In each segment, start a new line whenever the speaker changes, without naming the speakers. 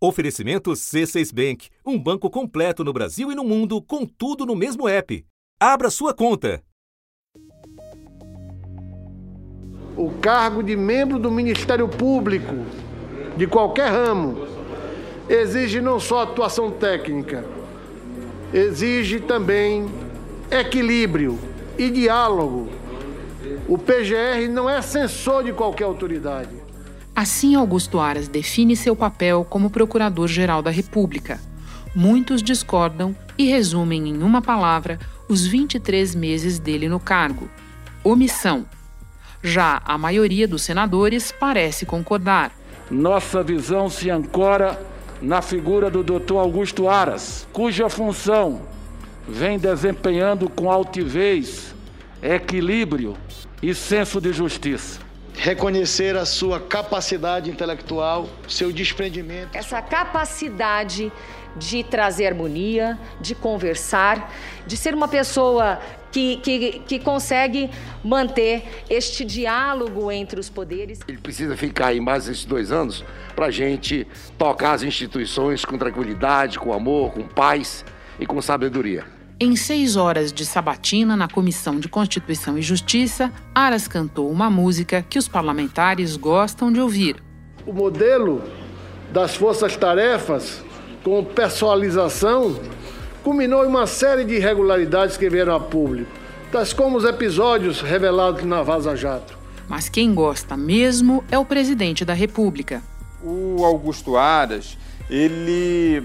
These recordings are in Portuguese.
Oferecimento C6 Bank, um banco completo no Brasil e no mundo, com tudo no mesmo app. Abra sua conta.
O cargo de membro do Ministério Público, de qualquer ramo, exige não só atuação técnica, exige também equilíbrio e diálogo. O PGR não é censor de qualquer autoridade.
Assim, Augusto Aras define seu papel como Procurador-Geral da República. Muitos discordam e resumem em uma palavra os 23 meses dele no cargo: omissão. Já a maioria dos senadores parece concordar.
Nossa visão se ancora na figura do Dr. Augusto Aras, cuja função vem desempenhando com altivez, equilíbrio e senso de justiça.
Reconhecer a sua capacidade intelectual, seu desprendimento.
Essa capacidade de trazer harmonia, de conversar, de ser uma pessoa que, que, que, consegue manter este diálogo entre os poderes.
Ele precisa ficar aí mais esses dois anos para a gente tocar as instituições com tranquilidade, com amor, com paz e com sabedoria.
Em seis horas de sabatina na Comissão de Constituição e Justiça, Aras cantou uma música que os parlamentares gostam de ouvir.
O modelo das forças-tarefas, com personalização, culminou em uma série de irregularidades que vieram a público, tais como os episódios revelados na Vaza Jato.
Mas quem gosta mesmo é o presidente da República.
O Augusto Aras, ele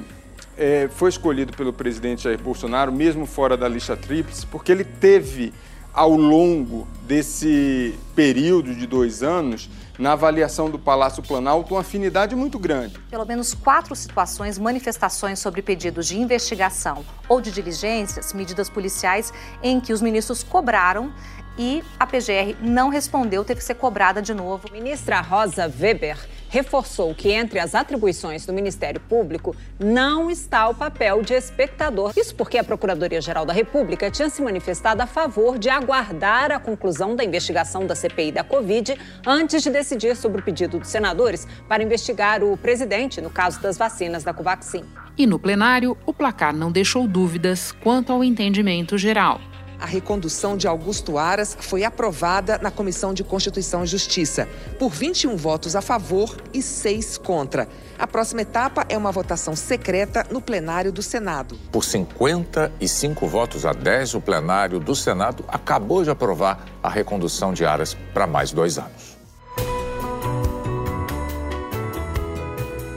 é, foi escolhido pelo presidente Jair Bolsonaro, mesmo fora da lista tríplice, porque ele teve, ao longo desse período de dois anos, na avaliação do Palácio Planalto, uma afinidade muito grande.
Pelo menos quatro situações, manifestações sobre pedidos de investigação ou de diligências, medidas policiais, em que os ministros cobraram e a PGR não respondeu, teve que ser cobrada de novo.
Ministra Rosa Weber reforçou que entre as atribuições do Ministério Público não está o papel de espectador. Isso porque a Procuradoria-Geral da República tinha se manifestado a favor de aguardar a conclusão da investigação da CPI da Covid antes de decidir sobre o pedido dos senadores para investigar o presidente no caso das vacinas da Covaxin.
E no plenário, o placar não deixou dúvidas quanto ao entendimento geral
a recondução de Augusto Aras foi aprovada na Comissão de Constituição e Justiça, por 21 votos a favor e 6 contra. A próxima etapa é uma votação secreta no plenário do Senado.
Por 55 votos a 10, o plenário do Senado acabou de aprovar a recondução de Aras para mais dois anos.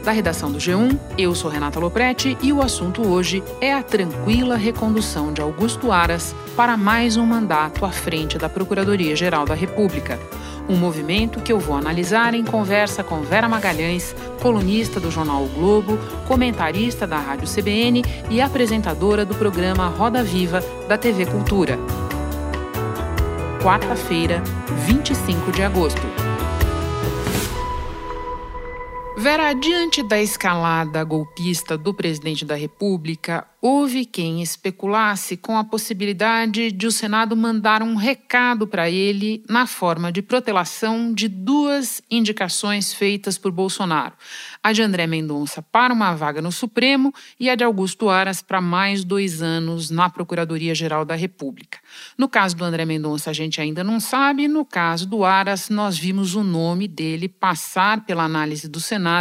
Da redação do G1, eu sou Renata Loprete e o assunto hoje é a tranquila recondução de Augusto Aras para mais um mandato à frente da Procuradoria-Geral da República. Um movimento que eu vou analisar em conversa com Vera Magalhães, colunista do jornal o Globo, comentarista da Rádio CBN e apresentadora do programa Roda Viva da TV Cultura. Quarta-feira, 25 de agosto. Vera, diante da escalada golpista do presidente da República, houve quem especulasse com a possibilidade de o Senado mandar um recado para ele na forma de protelação de duas indicações feitas por Bolsonaro: a de André Mendonça para uma vaga no Supremo e a de Augusto Aras para mais dois anos na Procuradoria-Geral da República. No caso do André Mendonça, a gente ainda não sabe, no caso do Aras, nós vimos o nome dele passar pela análise do Senado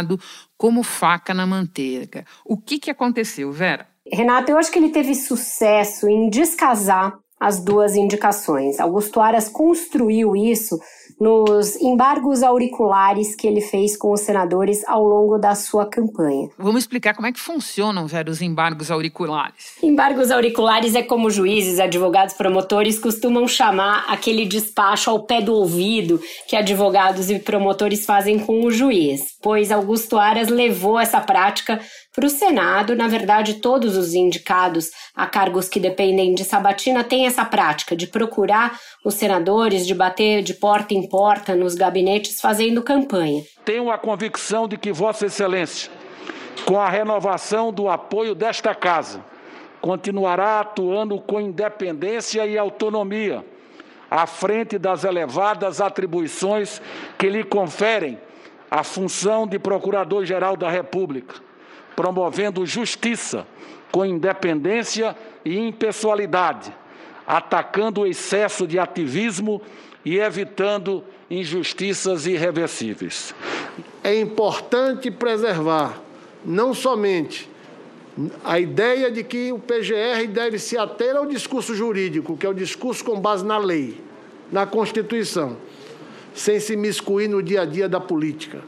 como faca na manteiga. O que, que aconteceu, Vera?
Renato, eu acho que ele teve sucesso em descasar as duas indicações. Augusto Aras construiu isso nos embargos auriculares que ele fez com os senadores ao longo da sua campanha.
Vamos explicar como é que funcionam, velho, os embargos auriculares.
Embargos auriculares é como juízes, advogados, promotores costumam chamar aquele despacho ao pé do ouvido que advogados e promotores fazem com o juiz, pois Augusto Aras levou essa prática para o Senado, na verdade, todos os indicados a cargos que dependem de Sabatina têm essa prática de procurar os senadores, de bater de porta em porta nos gabinetes fazendo campanha.
Tenho a convicção de que Vossa Excelência, com a renovação do apoio desta Casa, continuará atuando com independência e autonomia à frente das elevadas atribuições que lhe conferem a função de Procurador-Geral da República promovendo justiça com independência e impessoalidade, atacando o excesso de ativismo e evitando injustiças irreversíveis.
É importante preservar não somente a ideia de que o PGR deve se ater ao discurso jurídico, que é o discurso com base na lei, na Constituição, sem se miscuir no dia a dia da política.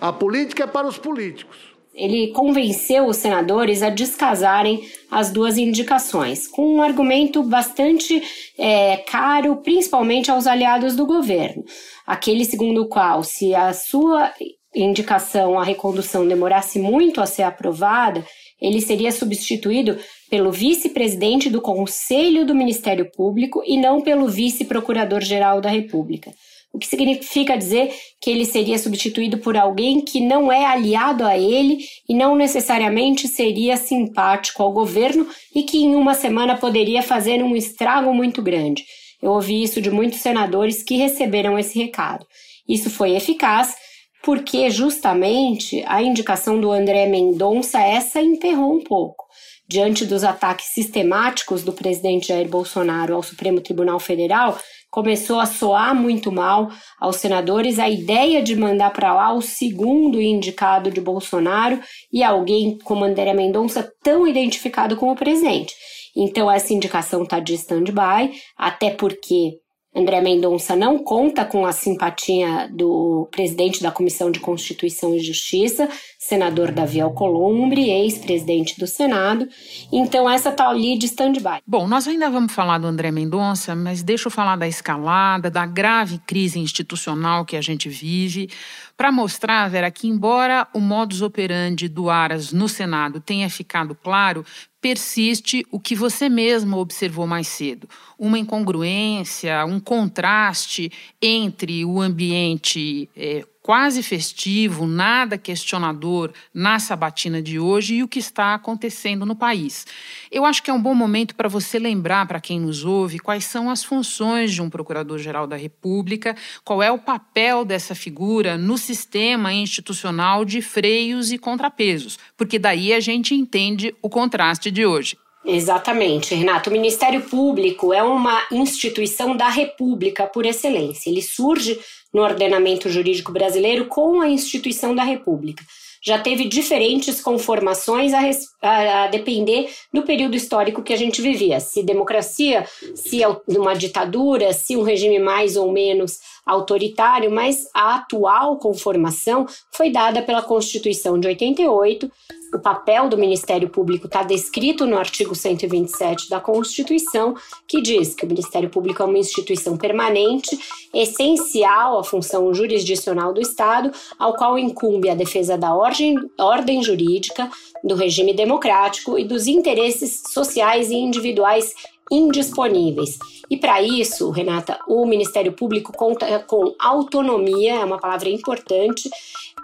A política é para os políticos.
Ele convenceu os senadores a descasarem as duas indicações, com um argumento bastante é, caro, principalmente aos aliados do governo. Aquele segundo o qual, se a sua indicação à recondução demorasse muito a ser aprovada, ele seria substituído pelo vice-presidente do Conselho do Ministério Público e não pelo vice-procurador-geral da República o que significa dizer que ele seria substituído por alguém que não é aliado a ele e não necessariamente seria simpático ao governo e que em uma semana poderia fazer um estrago muito grande. Eu ouvi isso de muitos senadores que receberam esse recado. Isso foi eficaz porque justamente a indicação do André Mendonça essa emperrou um pouco. Diante dos ataques sistemáticos do presidente Jair Bolsonaro ao Supremo Tribunal Federal, começou a soar muito mal aos senadores a ideia de mandar para lá o segundo indicado de Bolsonaro e alguém como André Mendonça tão identificado como presidente. Então essa indicação está de stand-by, até porque André Mendonça não conta com a simpatia do presidente da Comissão de Constituição e Justiça, senador Davi Alcolumbre, ex-presidente do Senado. Então, essa tá ali de stand-by.
Bom, nós ainda vamos falar do André Mendonça, mas deixa eu falar da escalada, da grave crise institucional que a gente vive, para mostrar, Vera, que embora o modus operandi do Aras no Senado tenha ficado claro, persiste o que você mesmo observou mais cedo: uma incongruência, um contraste entre o ambiente é, quase festivo, nada questionador na sabatina de hoje e o que está acontecendo no país. Eu acho que é um bom momento para você lembrar para quem nos ouve quais são as funções de um procurador-geral da República, qual é o papel dessa figura no sistema institucional de freios e contrapesos, porque daí a gente entende o contraste de hoje.
Exatamente, Renato. O Ministério Público é uma instituição da República por excelência. Ele surge no ordenamento jurídico brasileiro com a instituição da República. Já teve diferentes conformações a, a, a, depender do período histórico que a gente vivia. Se democracia, se uma ditadura, se um regime mais ou menos autoritário, mas a atual conformação foi dada pela Constituição de 88, o papel do Ministério Público está descrito no artigo 127 da Constituição, que diz que o Ministério Público é uma instituição permanente, essencial à função jurisdicional do Estado, ao qual incumbe a defesa da ordem, ordem jurídica, do regime democrático e dos interesses sociais e individuais indisponíveis. E para isso, Renata, o Ministério Público conta com autonomia, é uma palavra importante,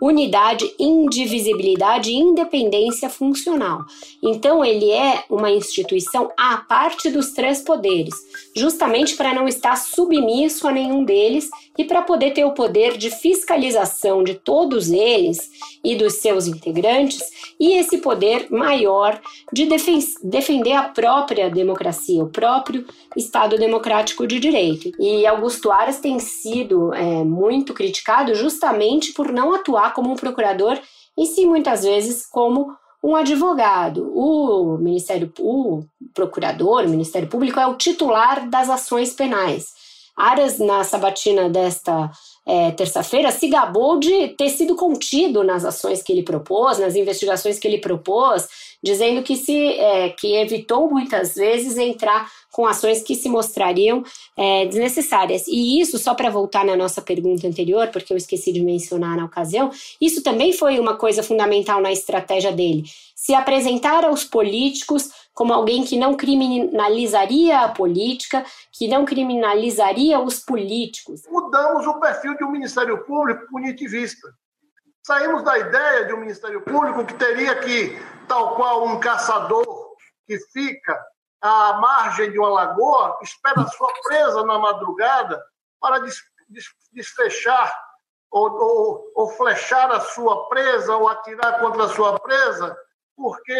unidade, indivisibilidade e independência funcional. Então, ele é uma instituição à parte dos três poderes, justamente para não estar submisso a nenhum deles e para poder ter o poder de fiscalização de todos eles e dos seus integrantes e esse poder maior de defender a própria democracia, o próprio Estado democrático de direito. E Augusto Aras tem sido é, muito criticado justamente por não atuar como um procurador e sim muitas vezes como um advogado. O Ministério, o procurador, o Ministério Público é o titular das ações penais. Aras, na sabatina desta é, terça-feira, se gabou de ter sido contido nas ações que ele propôs, nas investigações que ele propôs, dizendo que se é, que evitou muitas vezes entrar com ações que se mostrariam é, desnecessárias. E isso, só para voltar na nossa pergunta anterior, porque eu esqueci de mencionar na ocasião, isso também foi uma coisa fundamental na estratégia dele. Se apresentar aos políticos como alguém que não criminalizaria a política, que não criminalizaria os políticos.
Mudamos o perfil de um Ministério Público punitivista. Saímos da ideia de um Ministério Público que teria que, tal qual um caçador que fica à margem de uma lagoa, espera a sua presa na madrugada para desfechar ou, ou, ou flechar a sua presa ou atirar contra a sua presa porque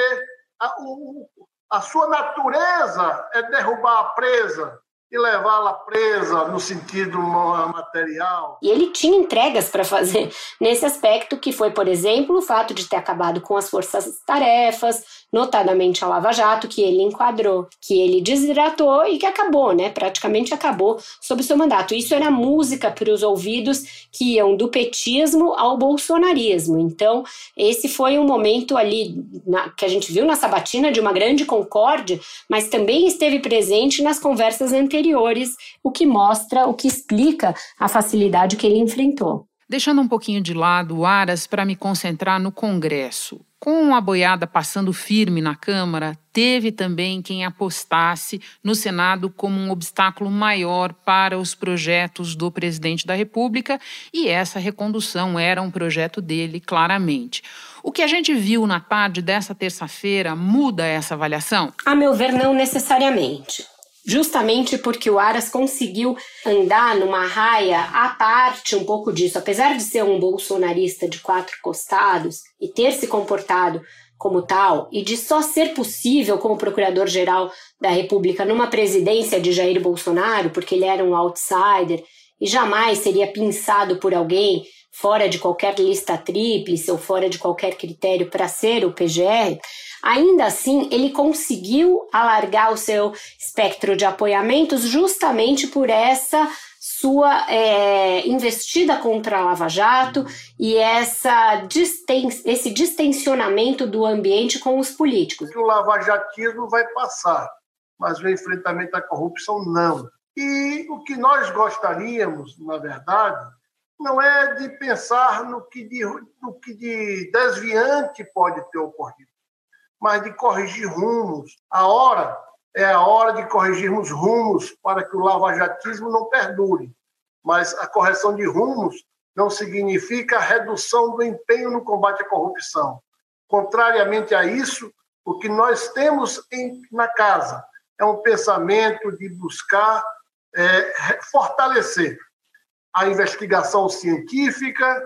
a, o, a sua natureza é derrubar a presa, e levá-la presa no sentido material.
E ele tinha entregas para fazer nesse aspecto, que foi, por exemplo, o fato de ter acabado com as forças-tarefas, notadamente a Lava Jato, que ele enquadrou, que ele desidratou e que acabou, né? Praticamente acabou sob seu mandato. Isso era música para os ouvidos que iam do petismo ao bolsonarismo. Então, esse foi um momento ali na, que a gente viu na sabatina de uma grande concórdia, mas também esteve presente nas conversas anteriores, o que mostra, o que explica a facilidade que ele enfrentou.
Deixando um pouquinho de lado o Aras para me concentrar no Congresso. Com a boiada passando firme na Câmara, teve também quem apostasse no Senado como um obstáculo maior para os projetos do presidente da República, e essa recondução era um projeto dele, claramente. O que a gente viu na tarde dessa terça-feira muda essa avaliação?
A meu ver, não necessariamente justamente porque o Aras conseguiu andar numa raia à parte um pouco disso. Apesar de ser um bolsonarista de quatro costados e ter se comportado como tal, e de só ser possível como procurador-geral da República numa presidência de Jair Bolsonaro, porque ele era um outsider e jamais seria pinçado por alguém fora de qualquer lista tríplice ou fora de qualquer critério para ser o PGR, Ainda assim, ele conseguiu alargar o seu espectro de apoiamentos justamente por essa sua é, investida contra a Lava Jato e essa disten esse distensionamento do ambiente com os políticos.
O lavajatismo vai passar, mas o enfrentamento à corrupção não. E o que nós gostaríamos, na verdade, não é de pensar no que de, no que de desviante pode ter ocorrido mas de corrigir rumos. A hora é a hora de corrigirmos rumos para que o lavajatismo não perdure. Mas a correção de rumos não significa a redução do empenho no combate à corrupção. Contrariamente a isso, o que nós temos em, na casa é um pensamento de buscar é, fortalecer a investigação científica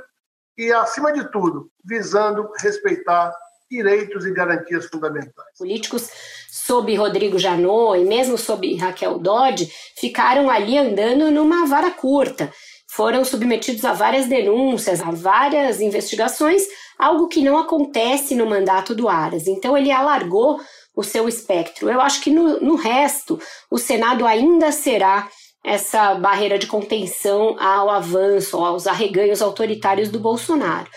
e, acima de tudo, visando respeitar direitos e garantias fundamentais.
Políticos sob Rodrigo Janot e mesmo sob Raquel Dodge ficaram ali andando numa vara curta. Foram submetidos a várias denúncias, a várias investigações, algo que não acontece no mandato do Aras. Então ele alargou o seu espectro. Eu acho que no, no resto, o Senado ainda será essa barreira de contenção ao avanço, aos arreganhos autoritários do Bolsonaro.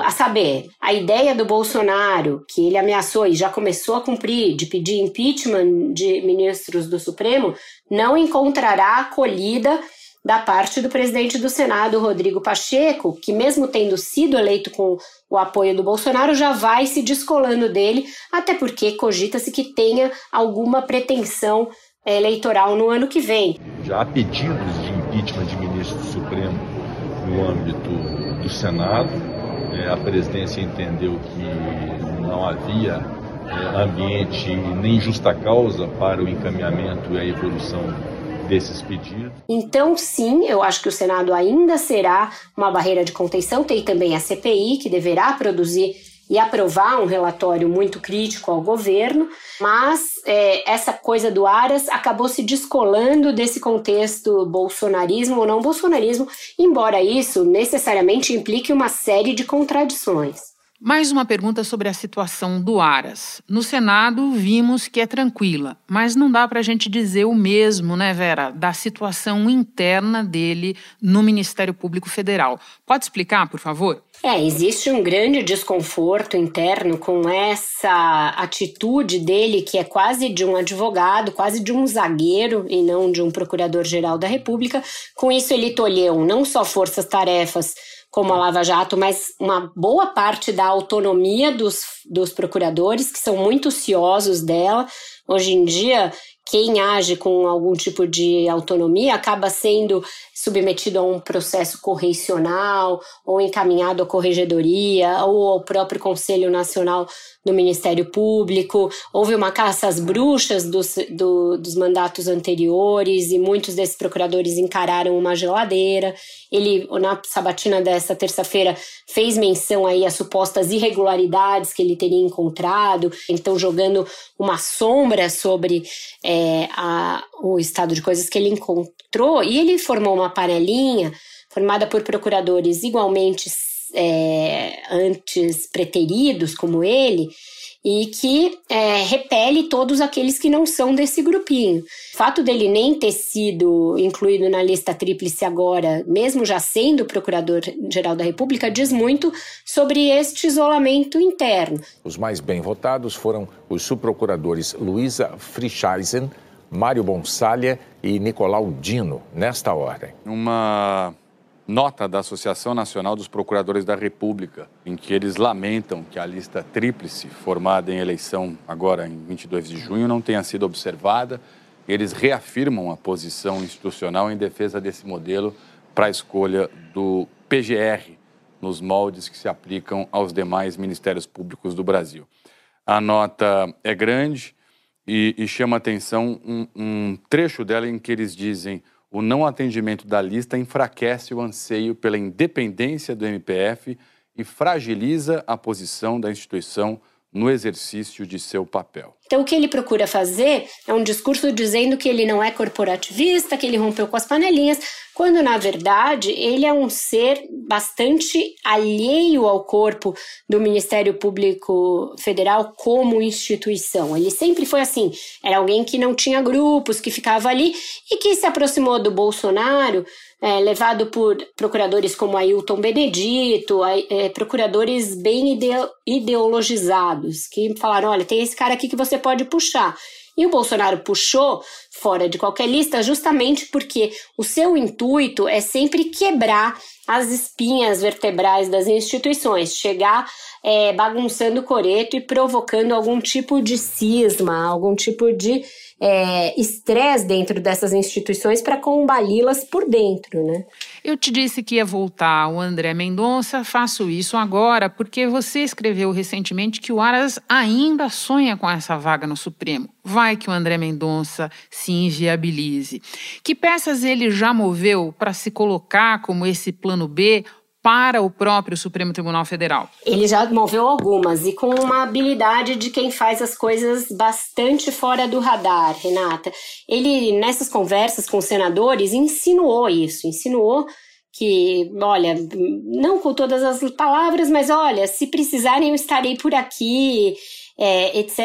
A saber, a ideia do Bolsonaro, que ele ameaçou e já começou a cumprir, de pedir impeachment de ministros do Supremo, não encontrará acolhida da parte do presidente do Senado, Rodrigo Pacheco, que, mesmo tendo sido eleito com o apoio do Bolsonaro, já vai se descolando dele, até porque cogita-se que tenha alguma pretensão eleitoral no ano que vem.
Já há pedidos de impeachment de ministro do Supremo no âmbito do Senado é, a presidência entendeu que não havia é, ambiente nem justa causa para o encaminhamento e a evolução desses pedidos.
Então, sim, eu acho que o Senado ainda será uma barreira de contenção. Tem também a CPI, que deverá produzir e aprovar um relatório muito crítico ao governo, mas é, essa coisa do Aras acabou se descolando desse contexto bolsonarismo ou não bolsonarismo, embora isso necessariamente implique uma série de contradições.
Mais uma pergunta sobre a situação do Aras. No Senado, vimos que é tranquila, mas não dá para a gente dizer o mesmo, né, Vera, da situação interna dele no Ministério Público Federal. Pode explicar, por favor?
É, existe um grande desconforto interno com essa atitude dele, que é quase de um advogado, quase de um zagueiro e não de um procurador-geral da República. Com isso, ele tolheu não só forças-tarefas como a Lava Jato, mas uma boa parte da autonomia dos, dos procuradores, que são muito ciosos dela. Hoje em dia, quem age com algum tipo de autonomia acaba sendo submetido a um processo correcional ou encaminhado à corregedoria ou ao próprio Conselho Nacional do Ministério Público. Houve uma caça às bruxas dos, do, dos mandatos anteriores e muitos desses procuradores encararam uma geladeira. Ele, na sabatina dessa terça-feira, fez menção aí às supostas irregularidades que ele teria encontrado, então jogando uma sombra sobre é, a, o estado de coisas que ele encontrou. E ele formou uma panelinha formada por procuradores igualmente é, antes preteridos como ele e que é, repele todos aqueles que não são desse grupinho. O fato dele nem ter sido incluído na lista tríplice agora, mesmo já sendo procurador-geral da República, diz muito sobre este isolamento interno.
Os mais bem votados foram os subprocuradores Luísa Frischeisen, Mário Bonsalha e Nicolau Dino, nesta ordem.
Uma nota da Associação Nacional dos Procuradores da República, em que eles lamentam que a lista tríplice, formada em eleição agora em 22 de junho, não tenha sido observada. Eles reafirmam a posição institucional em defesa desse modelo para a escolha do PGR nos moldes que se aplicam aos demais ministérios públicos do Brasil. A nota é grande e, e chama atenção um, um trecho dela em que eles dizem o não atendimento da lista enfraquece o anseio pela independência do MPF e fragiliza a posição da instituição no exercício de seu papel.
Então, o que ele procura fazer é um discurso dizendo que ele não é corporativista, que ele rompeu com as panelinhas, quando na verdade ele é um ser bastante alheio ao corpo do Ministério Público Federal como instituição. Ele sempre foi assim, era alguém que não tinha grupos, que ficava ali e que se aproximou do Bolsonaro é, levado por procuradores como Ailton Benedito, é, procuradores bem ideologizados, que falaram: olha, tem esse cara aqui que você pode puxar. E o Bolsonaro puxou fora de qualquer lista justamente porque o seu intuito é sempre quebrar as espinhas vertebrais das instituições, chegar é, bagunçando o coreto e provocando algum tipo de cisma, algum tipo de é, estresse dentro dessas instituições para combali-las por dentro, né?
Eu te disse que ia voltar o André Mendonça, faço isso agora porque você escreveu recentemente que o Aras ainda sonha com essa vaga no Supremo. Vai que o André Mendonça se inviabilize. Que peças ele já moveu para se colocar como esse plano B para o próprio Supremo Tribunal Federal?
Ele já moveu algumas e com uma habilidade de quem faz as coisas bastante fora do radar, Renata. Ele, nessas conversas com senadores, insinuou isso, insinuou que, olha, não com todas as palavras, mas olha, se precisarem eu estarei por aqui, é, etc.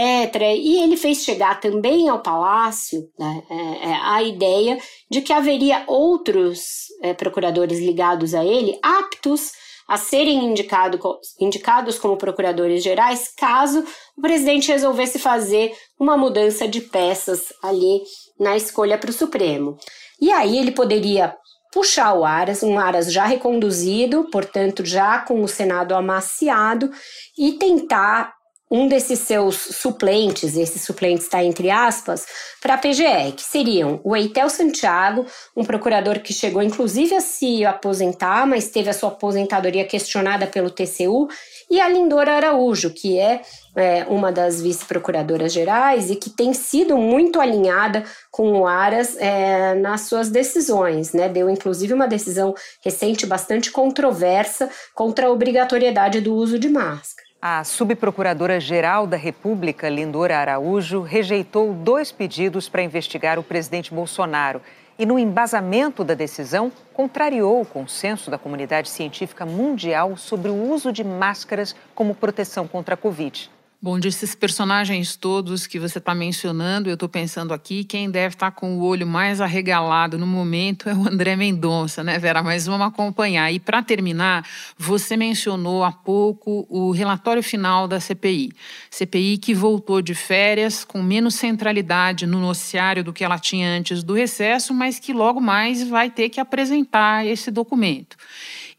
E ele fez chegar também ao palácio né, é, é, a ideia de que haveria outros é, procuradores ligados a ele aptos a serem indicado, indicados como procuradores gerais caso o presidente resolvesse fazer uma mudança de peças ali na escolha para o Supremo. E aí ele poderia puxar o Aras, um Aras já reconduzido, portanto já com o Senado amaciado, e tentar um desses seus suplentes, esse suplente está entre aspas, para a PGE, que seriam o Eitel Santiago, um procurador que chegou inclusive a se aposentar, mas teve a sua aposentadoria questionada pelo TCU, e a Lindora Araújo, que é, é uma das vice-procuradoras gerais e que tem sido muito alinhada com o Aras é, nas suas decisões, né? Deu inclusive uma decisão recente bastante controversa contra a obrigatoriedade do uso de máscara.
A subprocuradora-geral da República, Lindora Araújo, rejeitou dois pedidos para investigar o presidente Bolsonaro e, no embasamento da decisão, contrariou o consenso da comunidade científica mundial sobre o uso de máscaras como proteção contra a Covid.
Bom, desses personagens todos que você está mencionando, eu estou pensando aqui, quem deve estar tá com o olho mais arregalado no momento é o André Mendonça, né, Vera? Mas vamos acompanhar. E para terminar, você mencionou há pouco o relatório final da CPI. CPI que voltou de férias com menos centralidade no noticiário do que ela tinha antes do recesso, mas que logo mais vai ter que apresentar esse documento.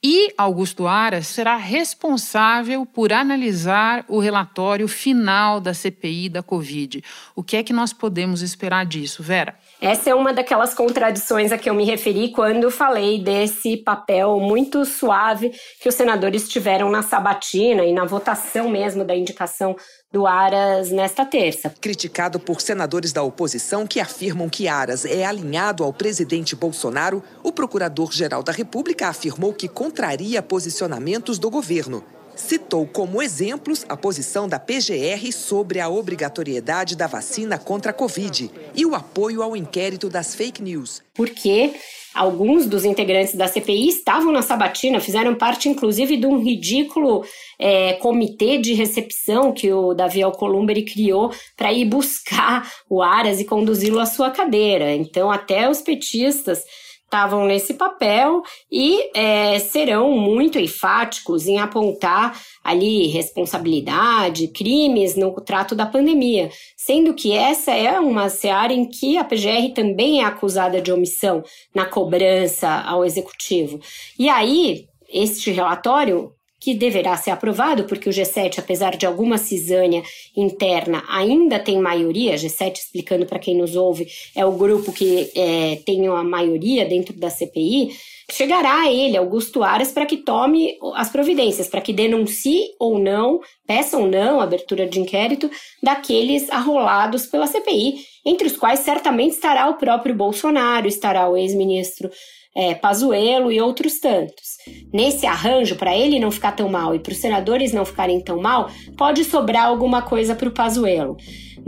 E Augusto Aras será responsável por analisar o relatório final da CPI da Covid. O que é que nós podemos esperar disso, Vera?
Essa é uma daquelas contradições a que eu me referi quando falei desse papel muito suave que os senadores tiveram na sabatina e na votação mesmo da indicação do Aras nesta terça.
Criticado por senadores da oposição que afirmam que Aras é alinhado ao presidente Bolsonaro, o procurador-geral da República afirmou que contraria posicionamentos do governo citou como exemplos a posição da PGR sobre a obrigatoriedade da vacina contra a Covid e o apoio ao inquérito das fake news.
Porque alguns dos integrantes da CPI estavam na sabatina, fizeram parte inclusive de um ridículo é, comitê de recepção que o Davi Alcolumbre criou para ir buscar o Aras e conduzi-lo à sua cadeira. Então, até os petistas estavam nesse papel e é, serão muito enfáticos em apontar ali responsabilidade, crimes no trato da pandemia, sendo que essa é uma seara em que a PGR também é acusada de omissão na cobrança ao executivo. E aí, este relatório que deverá ser aprovado, porque o G7, apesar de alguma cisânia interna, ainda tem maioria. G7, explicando para quem nos ouve, é o grupo que é, tem a maioria dentro da CPI. Chegará a ele, Augusto Aras, para que tome as providências, para que denuncie ou não, peça ou não abertura de inquérito daqueles arrolados pela CPI, entre os quais certamente estará o próprio Bolsonaro, estará o ex-ministro é, Pazuello e outros tantos. Nesse arranjo, para ele não ficar tão mal e para os senadores não ficarem tão mal, pode sobrar alguma coisa para o Pazuello.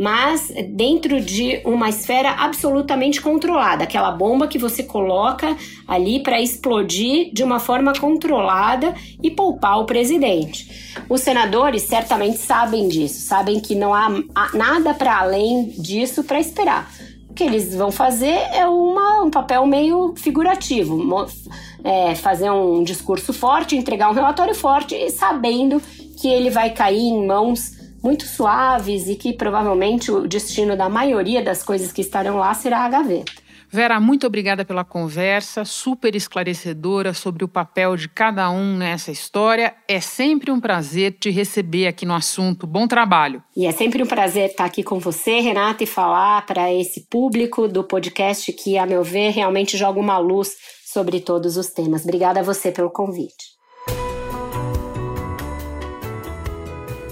Mas dentro de uma esfera absolutamente controlada, aquela bomba que você coloca ali para explodir de uma forma controlada e poupar o presidente. Os senadores certamente sabem disso, sabem que não há nada para além disso para esperar o que eles vão fazer é uma, um papel meio figurativo. É, fazer um discurso forte, entregar um relatório forte, sabendo que ele vai cair em mãos muito suaves e que provavelmente o destino da maioria das coisas que estarão lá será a gaveta.
Vera, muito obrigada pela conversa, super esclarecedora sobre o papel de cada um nessa história. É sempre um prazer te receber aqui no assunto. Bom trabalho.
E é sempre um prazer estar aqui com você, Renata, e falar para esse público do podcast que, a meu ver, realmente joga uma luz sobre todos os temas. Obrigada a você pelo convite.